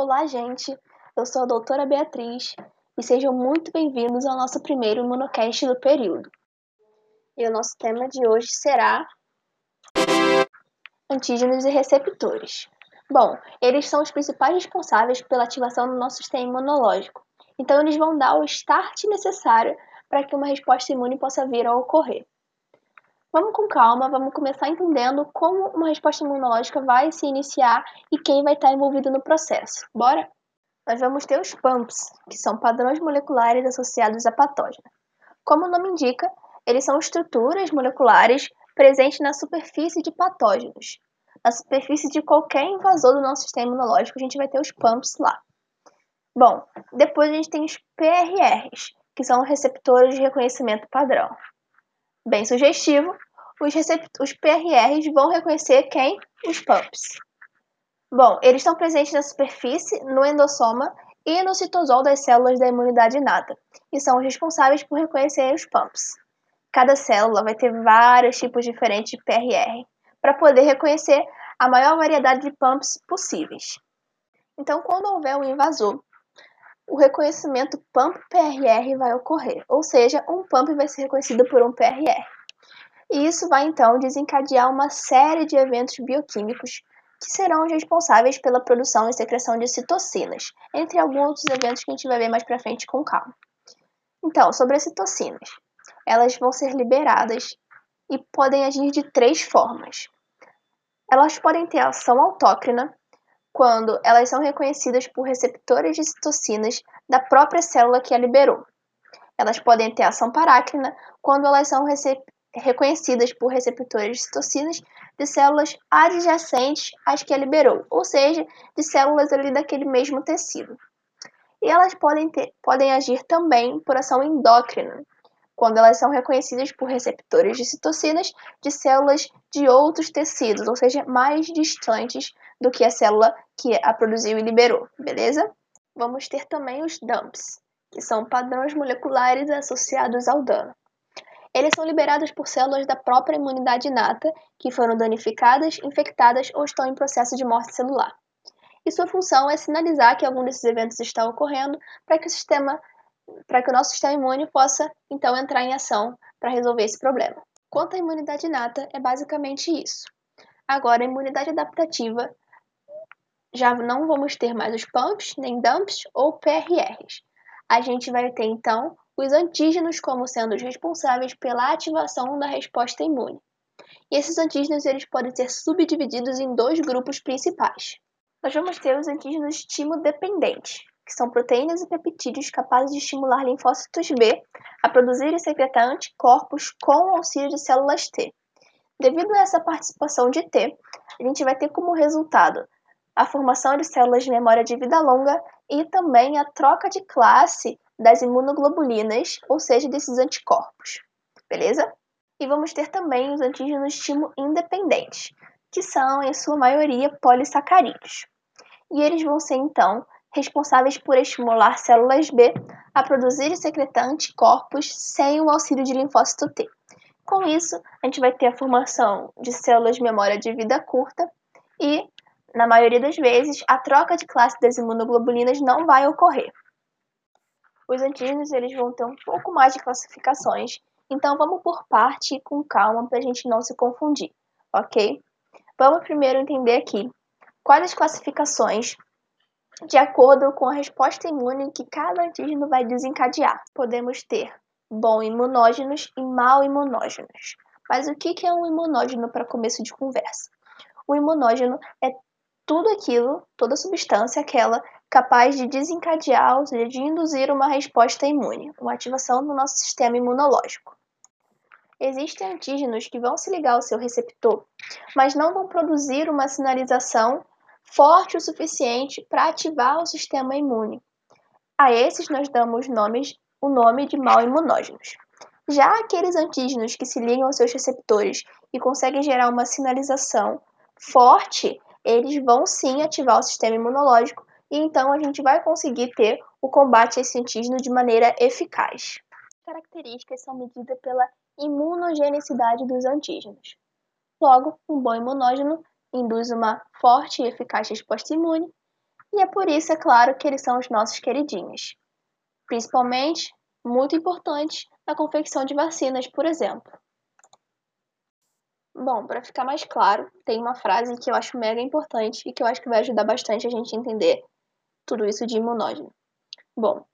Olá, gente! Eu sou a doutora Beatriz e sejam muito bem-vindos ao nosso primeiro monocast do período. E o nosso tema de hoje será antígenos e receptores. Bom, eles são os principais responsáveis pela ativação do nosso sistema imunológico, então eles vão dar o start necessário para que uma resposta imune possa vir a ocorrer. Vamos com calma, vamos começar entendendo como uma resposta imunológica vai se iniciar e quem vai estar envolvido no processo. Bora? Nós vamos ter os PAMPs, que são padrões moleculares associados a patógeno. Como o nome indica, eles são estruturas moleculares presentes na superfície de patógenos. Na superfície de qualquer invasor do nosso sistema imunológico, a gente vai ter os PAMPs lá. Bom, depois a gente tem os PRRs, que são receptores de reconhecimento padrão bem sugestivo, os, os PRRs vão reconhecer quem? Os PUMPs. Bom, eles estão presentes na superfície, no endossoma e no citosol das células da imunidade inata e são os responsáveis por reconhecer os PUMPs. Cada célula vai ter vários tipos diferentes de PRR para poder reconhecer a maior variedade de PUMPs possíveis. Então, quando houver um invasor, o reconhecimento PUMP-PRR vai ocorrer, ou seja, um PUMP vai ser reconhecido por um PRR. E isso vai então desencadear uma série de eventos bioquímicos que serão os responsáveis pela produção e secreção de citocinas, entre alguns outros eventos que a gente vai ver mais para frente com calma. Então, sobre as citocinas, elas vão ser liberadas e podem agir de três formas. Elas podem ter ação autócrina, quando elas são reconhecidas por receptores de citocinas da própria célula que a liberou. Elas podem ter ação parácrina quando elas são reconhecidas por receptores de citocinas de células adjacentes às que a liberou, ou seja, de células ali daquele mesmo tecido. E elas podem, ter, podem agir também por ação endócrina, quando elas são reconhecidas por receptores de citocinas de células de outros tecidos, ou seja, mais distantes do que a célula que a produziu e liberou, beleza? Vamos ter também os DUMPs, que são padrões moleculares associados ao dano. Eles são liberados por células da própria imunidade inata que foram danificadas, infectadas ou estão em processo de morte celular. E sua função é sinalizar que algum desses eventos está ocorrendo para que o sistema para que o nosso sistema imune possa então entrar em ação para resolver esse problema. Quanto à imunidade inata, é basicamente isso. Agora, a imunidade adaptativa já não vamos ter mais os pumps, nem dumps ou PRRs. A gente vai ter então os antígenos como sendo os responsáveis pela ativação da resposta imune. E esses antígenos eles podem ser subdivididos em dois grupos principais. Nós vamos ter os antígenos estímulo-dependentes, que são proteínas e peptídeos capazes de estimular linfócitos B a produzir e secretar anticorpos com auxílio de células T. Devido a essa participação de T, a gente vai ter como resultado a formação de células de memória de vida longa e também a troca de classe das imunoglobulinas, ou seja, desses anticorpos. Beleza? E vamos ter também os antígenos estímulo independentes, que são, em sua maioria, polissacarídeos. E eles vão ser, então, responsáveis por estimular células B a produzir e secretar anticorpos sem o auxílio de linfócito T. Com isso, a gente vai ter a formação de células de memória de vida curta e na maioria das vezes, a troca de classe das imunoglobulinas não vai ocorrer. Os antígenos eles vão ter um pouco mais de classificações, então vamos por parte e com calma para a gente não se confundir, ok? Vamos primeiro entender aqui quais as classificações de acordo com a resposta imune que cada antígeno vai desencadear. Podemos ter bom imunógenos e mal imunógenos. Mas o que é um imunógeno para começo de conversa? O imunógeno é tudo aquilo, toda substância aquela capaz de desencadear, ou seja, de induzir uma resposta imune, uma ativação do nosso sistema imunológico. Existem antígenos que vão se ligar ao seu receptor, mas não vão produzir uma sinalização forte o suficiente para ativar o sistema imune. A esses nós damos nomes, o nome de mal imunógenos. Já aqueles antígenos que se ligam aos seus receptores e conseguem gerar uma sinalização forte, eles vão sim ativar o sistema imunológico e então a gente vai conseguir ter o combate a esse antígeno de maneira eficaz. As características são medidas pela imunogenicidade dos antígenos. Logo, um bom imunógeno induz uma forte e eficaz resposta imune, E é por isso, é claro, que eles são os nossos queridinhos. Principalmente, muito importantes na confecção de vacinas, por exemplo. Bom, para ficar mais claro, tem uma frase que eu acho mega importante e que eu acho que vai ajudar bastante a gente entender tudo isso de imunógeno. Bom,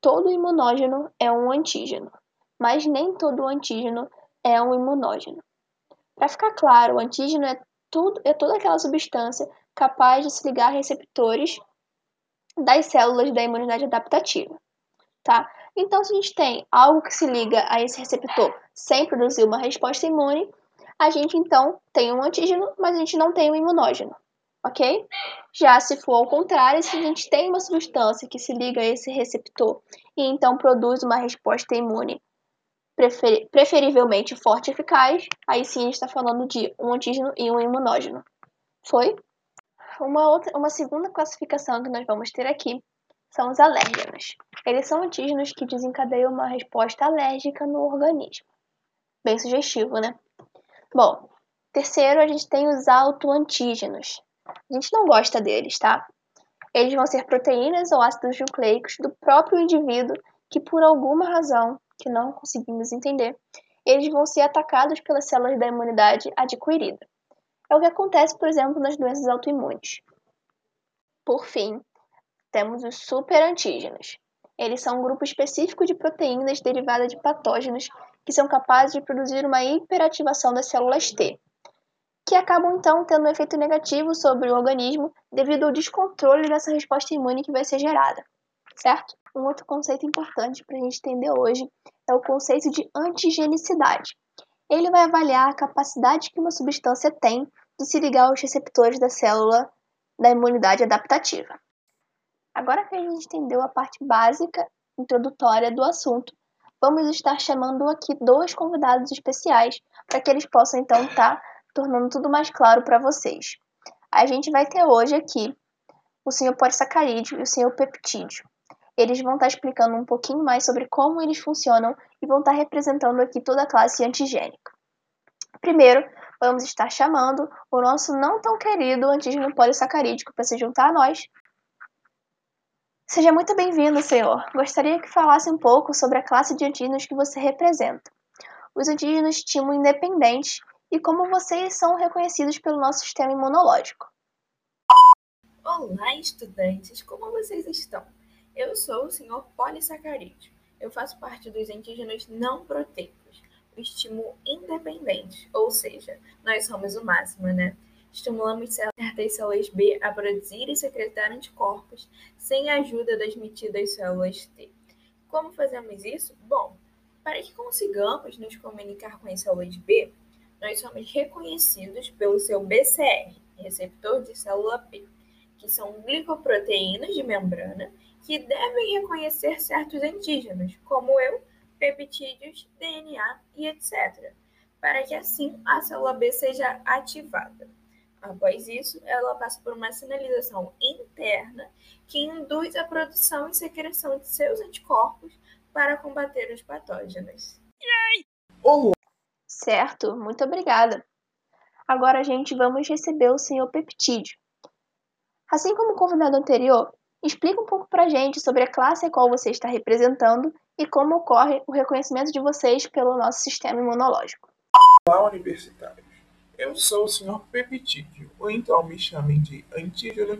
todo imunógeno é um antígeno, mas nem todo antígeno é um imunógeno. Para ficar claro, o antígeno é, tudo, é toda aquela substância capaz de se ligar a receptores das células da imunidade adaptativa, tá? Então, se a gente tem algo que se liga a esse receptor sem produzir uma resposta imune, a gente então tem um antígeno, mas a gente não tem um imunógeno, ok? Já se for ao contrário, se a gente tem uma substância que se liga a esse receptor e então produz uma resposta imune prefer preferivelmente forte e eficaz, aí sim a gente está falando de um antígeno e um imunógeno. Foi? Uma, outra, uma segunda classificação que nós vamos ter aqui são os alérgenos. Eles são antígenos que desencadeiam uma resposta alérgica no organismo. Bem sugestivo, né? Bom, terceiro, a gente tem os autoantígenos. A gente não gosta deles, tá? Eles vão ser proteínas ou ácidos nucleicos do próprio indivíduo que, por alguma razão que não conseguimos entender, eles vão ser atacados pelas células da imunidade adquirida. É o que acontece, por exemplo, nas doenças autoimunes. Por fim, temos os superantígenos. Eles são um grupo específico de proteínas derivadas de patógenos que são capazes de produzir uma hiperativação das células T, que acabam então tendo um efeito negativo sobre o organismo devido ao descontrole dessa resposta imune que vai ser gerada, certo? Um outro conceito importante para a gente entender hoje é o conceito de antigenicidade. Ele vai avaliar a capacidade que uma substância tem de se ligar aos receptores da célula da imunidade adaptativa. Agora que a gente entendeu a parte básica, introdutória do assunto, vamos estar chamando aqui dois convidados especiais para que eles possam então estar tá tornando tudo mais claro para vocês. A gente vai ter hoje aqui o senhor polissacarídeo e o senhor peptídeo. Eles vão estar tá explicando um pouquinho mais sobre como eles funcionam e vão estar tá representando aqui toda a classe antigênica. Primeiro, vamos estar chamando o nosso não tão querido antígeno polissacarídico para se juntar a nós Seja muito bem-vindo, senhor. Gostaria que falasse um pouco sobre a classe de antígenos que você representa. Os antígenos timo independentes e como vocês são reconhecidos pelo nosso sistema imunológico. Olá, estudantes! Como vocês estão? Eu sou o senhor polissacarídeo. Eu faço parte dos antígenos não proteicos, o estímulo independente, ou seja, nós somos o máximo, né? Estimulamos certas células B a produzir e secretar anticorpos sem a ajuda das metidas células T. Como fazemos isso? Bom, para que consigamos nos comunicar com as células B, nós somos reconhecidos pelo seu BCR, receptor de célula B, que são glicoproteínas de membrana que devem reconhecer certos antígenos, como eu, peptídeos, DNA e etc., para que assim a célula B seja ativada. Após isso, ela passa por uma sinalização interna que induz a produção e secreção de seus anticorpos para combater os patógenos. Olá. Certo, muito obrigada. Agora, gente, vamos receber o senhor peptídeo. Assim como o convidado anterior, explica um pouco para a gente sobre a classe a qual você está representando e como ocorre o reconhecimento de vocês pelo nosso sistema imunológico. Olá, universitário. Eu sou o Sr. Peptídeo, ou então me chamem de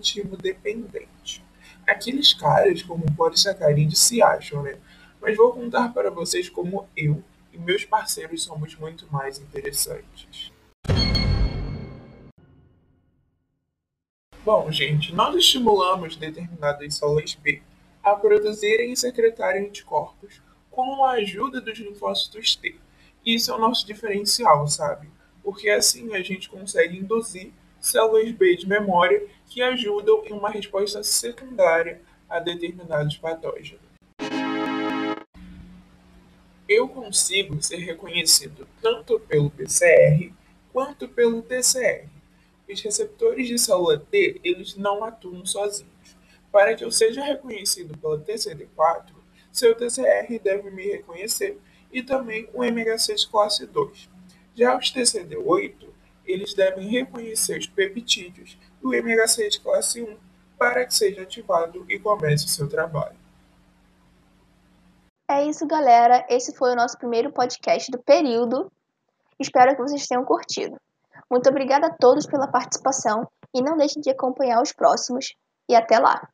timo dependente. Aqueles caras como polissacarídeo se acham, né? Mas vou contar para vocês como eu e meus parceiros somos muito mais interessantes. Bom, gente, nós estimulamos determinadas células B a produzirem e secretarem anticorpos com a ajuda dos linfócitos T. Isso é o nosso diferencial, sabe? Porque assim a gente consegue induzir células B de memória que ajudam em uma resposta secundária a determinados patógenos. Eu consigo ser reconhecido tanto pelo PCR quanto pelo TCR. Os receptores de célula T eles não atuam sozinhos. Para que eu seja reconhecido pela TCD4, seu TCR deve me reconhecer e também o MHC de classe 2. Já os TCD8, eles devem reconhecer os peptídeos do MHC de classe 1 para que seja ativado e comece o seu trabalho. É isso, galera. Esse foi o nosso primeiro podcast do período. Espero que vocês tenham curtido. Muito obrigada a todos pela participação e não deixem de acompanhar os próximos. E até lá!